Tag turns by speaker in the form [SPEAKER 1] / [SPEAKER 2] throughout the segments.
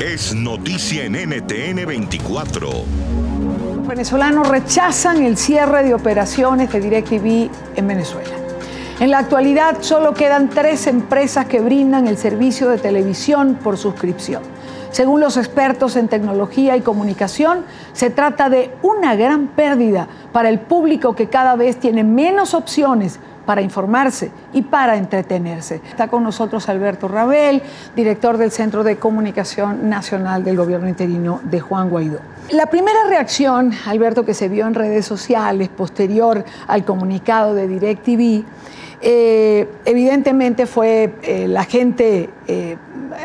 [SPEAKER 1] Es noticia en NTN 24.
[SPEAKER 2] Los venezolanos rechazan el cierre de operaciones de DirecTV en Venezuela. En la actualidad solo quedan tres empresas que brindan el servicio de televisión por suscripción. Según los expertos en tecnología y comunicación, se trata de una gran pérdida para el público que cada vez tiene menos opciones para informarse y para entretenerse. Está con nosotros Alberto Rabel, director del Centro de Comunicación Nacional del Gobierno Interino de Juan Guaidó. La primera reacción, Alberto, que se vio en redes sociales posterior al comunicado de DirecTV, eh, evidentemente fue eh, la gente eh,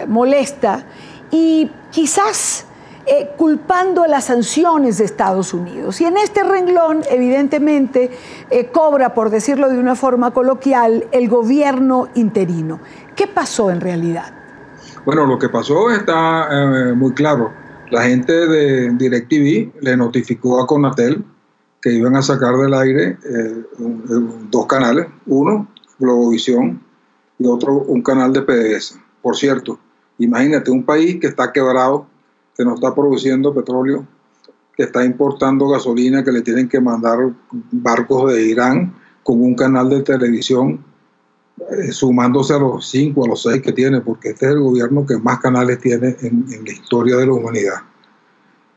[SPEAKER 2] molesta y quizás eh, culpando las sanciones de Estados Unidos. Y en este renglón, evidentemente, eh, cobra, por decirlo de una forma coloquial, el gobierno interino. ¿Qué pasó en realidad?
[SPEAKER 3] Bueno, lo que pasó está eh, muy claro. La gente de DirecTV le notificó a Conatel que iban a sacar del aire eh, dos canales, uno Globovisión y otro un canal de PDS. Por cierto, imagínate un país que está quebrado, que no está produciendo petróleo, que está importando gasolina, que le tienen que mandar barcos de Irán con un canal de televisión eh, sumándose a los cinco, a los seis que tiene, porque este es el gobierno que más canales tiene en, la historia de la humanidad.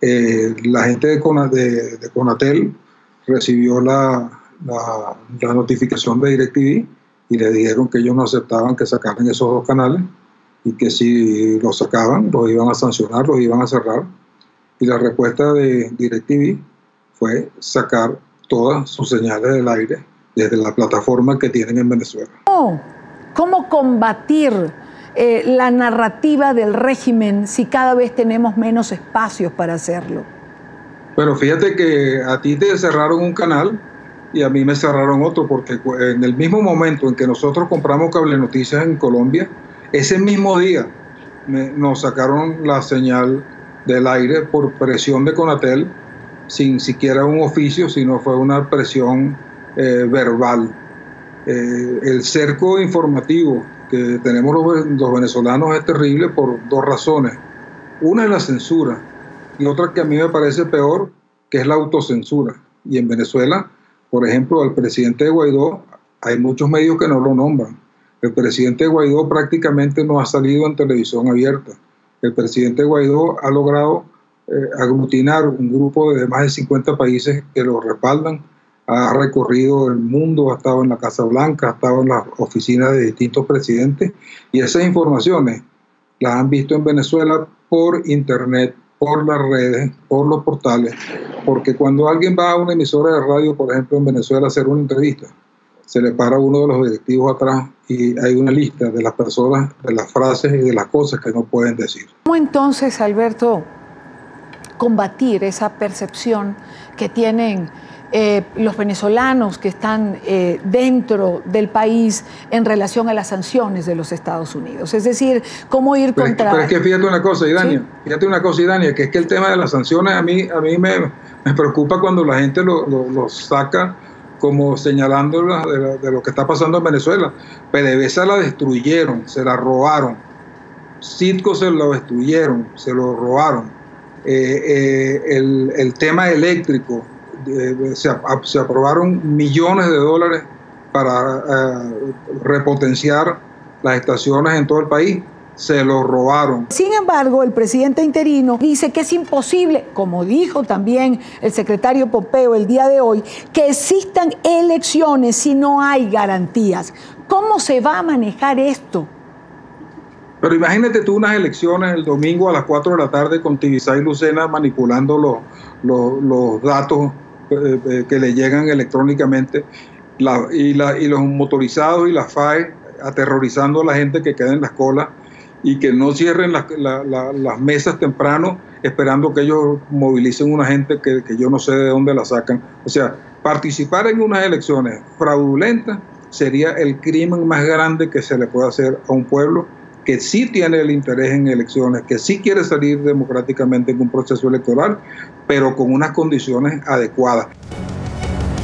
[SPEAKER 3] Eh, la gente de, Cona- de- de Conatel recibió la, la- la notificación de DirecTV y le dijeron que ellos no aceptaban que sacaran esos dos canales y que si los sacaban los iban a sancionar, los iban a cerrar. Y la respuesta de DirecTV fue sacar todas sus señales del aire desde la plataforma que tienen en Venezuela.
[SPEAKER 2] ¿Cómo, cómo combatir eh, la narrativa del régimen si cada vez tenemos menos espacios para hacerlo?
[SPEAKER 3] Pero fíjate que a ti te cerraron un canal y a mí me cerraron otro, porque en el mismo momento en que nosotros compramos cable noticias en Colombia, ese mismo día nos sacaron la señal del aire por presión de Conatel, sin siquiera un oficio, sino fue una presión eh, verbal. Eh, el cerco informativo que tenemos los, los venezolanos es terrible por dos razones. Una es la censura y otra que a mí me parece peor, que es la autocensura. Y en Venezuela, por ejemplo, al presidente Guaidó, hay muchos medios que no lo nombran. El presidente Guaidó prácticamente no ha salido en televisión abierta. El presidente Guaidó ha logrado eh, aglutinar un grupo de más de 50 países que lo respaldan. Ha recorrido el mundo, ha estado en la Casa Blanca, ha estado en las oficinas de distintos presidentes y esas informaciones las han visto en Venezuela por internet, por las redes, por los portales, porque cuando alguien va a una emisora de radio, por ejemplo en Venezuela, a hacer una entrevista, se le para uno de los directivos atrás y hay una lista de las personas, de las frases y de las cosas que no pueden decir.
[SPEAKER 2] ¿Cómo entonces, Alberto, combatir esa percepción que tienen eh, los venezolanos que están eh, dentro del país en relación a las sanciones de los Estados Unidos? Es decir, cómo ir
[SPEAKER 3] Pero es, que,
[SPEAKER 2] contra...
[SPEAKER 3] pero es que fíjate una cosa, Idania, fíjate una cosa, Idania, que es que el tema de las sanciones a mí, a mí me, me preocupa cuando la gente lo, lo- lo saca como señalando la- de, lo que está pasando en Venezuela. PDVSA la destruyeron, se la robaron. Citco se lo destruyeron, se lo robaron. Eh, eh, el, tema eléctrico, se aprobaron millones de dólares para eh, repotenciar las estaciones en todo el país se lo robaron.
[SPEAKER 2] Sin embargo, el presidente interino dice que es imposible, como dijo también el secretario Pompeo el día de hoy, que existan elecciones si no hay garantías. ¿Cómo se va a manejar esto?
[SPEAKER 3] Pero imagínate tú unas elecciones el domingo a las 4 de la tarde con Tibisay y Lucena manipulando los, los, datos eh, eh, que le llegan electrónicamente y, y los motorizados y las FAE aterrorizando a la gente que queda en las colas y que no cierren las mesas temprano esperando que ellos movilicen una gente que, yo no sé de dónde la sacan. O sea, participar en unas elecciones fraudulentas sería el crimen más grande que se le puede hacer a un pueblo que sí tiene el interés en elecciones, que sí quiere salir democráticamente en un proceso electoral, pero con unas condiciones adecuadas.